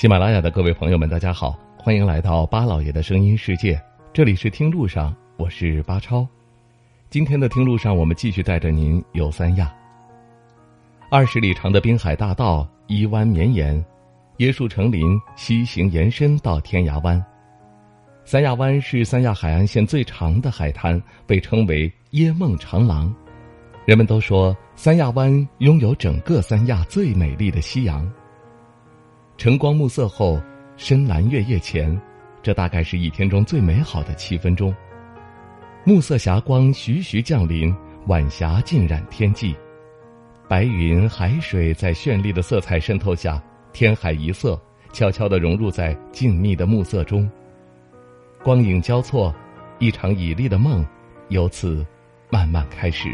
喜马拉雅的各位朋友们，大家好，欢迎来到巴老爷的声音世界。这里是听路上，我是巴超。今天的听路上，我们继续带着您游三亚。二十里长的滨海大道依弯绵延，椰树成林，西行延伸到天涯湾。三亚湾是三亚海岸线最长的海滩，被称为“椰梦长廊”。人们都说，三亚湾拥有整个三亚最美丽的夕阳。晨光暮色后，深蓝月夜前，这大概是一天中最美好的七分钟。暮色霞光徐徐降临，晚霞浸染天际，白云海水在绚丽的色彩渗透下，天海一色，悄悄地融入在静谧的暮色中。光影交错，一场绮丽的梦由此慢慢开始。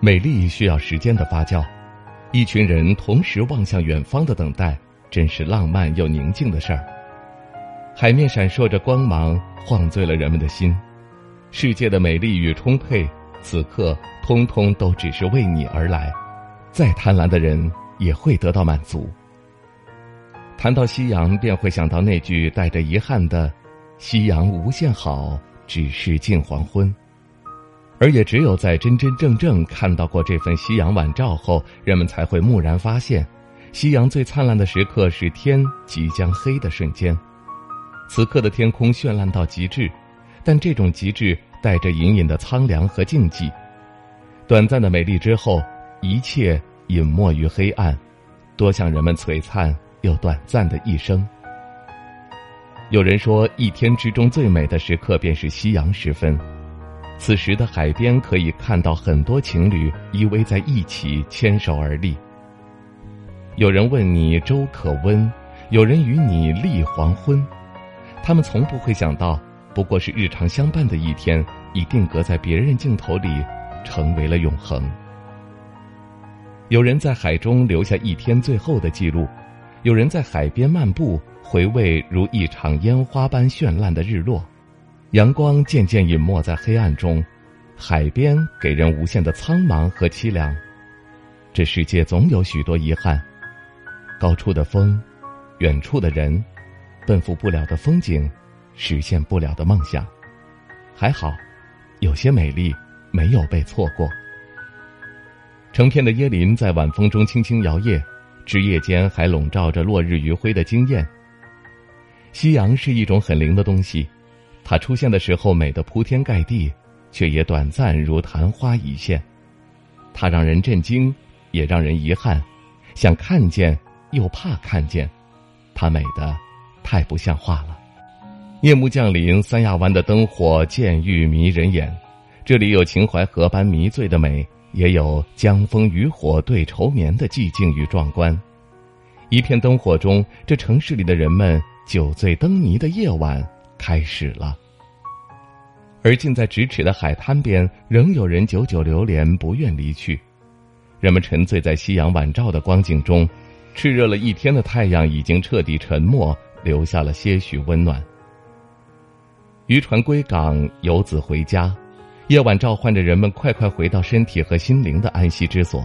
美丽需要时间的发酵。一群人同时望向远方的等待，真是浪漫又宁静的事儿。海面闪烁着光芒，晃醉了人们的心。世界的美丽与充沛，此刻通通都只是为你而来。再贪婪的人也会得到满足。谈到夕阳，便会想到那句带着遗憾的：“夕阳无限好，只是近黄昏。”而也只有在真真正正看到过这份夕阳晚照后，人们才会蓦然发现，夕阳最灿烂的时刻是天即将黑的瞬间。此刻的天空绚烂到极致，但这种极致带着隐隐的苍凉和静寂。短暂的美丽之后，一切隐没于黑暗，多像人们璀璨又短暂的一生。有人说，一天之中最美的时刻便是夕阳时分。此时的海边可以看到很多情侣依偎在一起，牵手而立。有人问你粥可温，有人与你立黄昏，他们从不会想到，不过是日常相伴的一天，已定格在别人镜头里，成为了永恒。有人在海中留下一天最后的记录，有人在海边漫步，回味如一场烟花般绚烂的日落。阳光渐渐隐没在黑暗中，海边给人无限的苍茫和凄凉。这世界总有许多遗憾，高处的风，远处的人，奔赴不了的风景，实现不了的梦想。还好，有些美丽没有被错过。成片的椰林在晚风中轻轻摇曳，枝叶间还笼罩着落日余晖的惊艳。夕阳是一种很灵的东西。它出现的时候美得铺天盖地，却也短暂如昙花一现。它让人震惊，也让人遗憾，想看见又怕看见。它美得太不像话了。夜幕降临，三亚湾的灯火渐欲迷人眼。这里有秦淮河般迷醉的美，也有江枫渔火对愁眠的寂静与壮观。一片灯火中，这城市里的人们酒醉灯迷的夜晚开始了。而近在咫尺的海滩边，仍有人久久流连，不愿离去。人们沉醉在夕阳晚照的光景中，炽热了一天的太阳已经彻底沉没，留下了些许温暖。渔船归港，游子回家，夜晚召唤着人们快快回到身体和心灵的安息之所。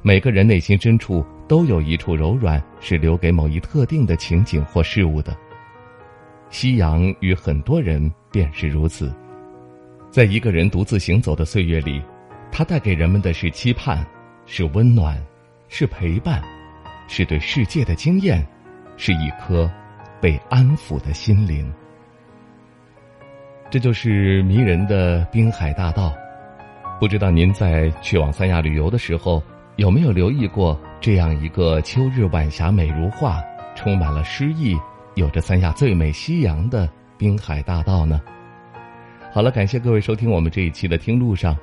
每个人内心深处都有一处柔软，是留给某一特定的情景或事物的。夕阳与很多人便是如此。在一个人独自行走的岁月里，它带给人们的是期盼，是温暖，是陪伴，是对世界的经验，是一颗被安抚的心灵。这就是迷人的滨海大道。不知道您在去往三亚旅游的时候，有没有留意过这样一个秋日晚霞美如画、充满了诗意、有着三亚最美夕阳的滨海大道呢？好了，感谢各位收听我们这一期的《听路上》，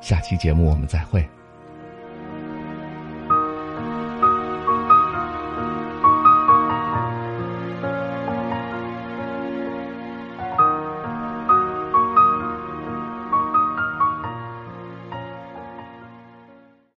下期节目我们再会。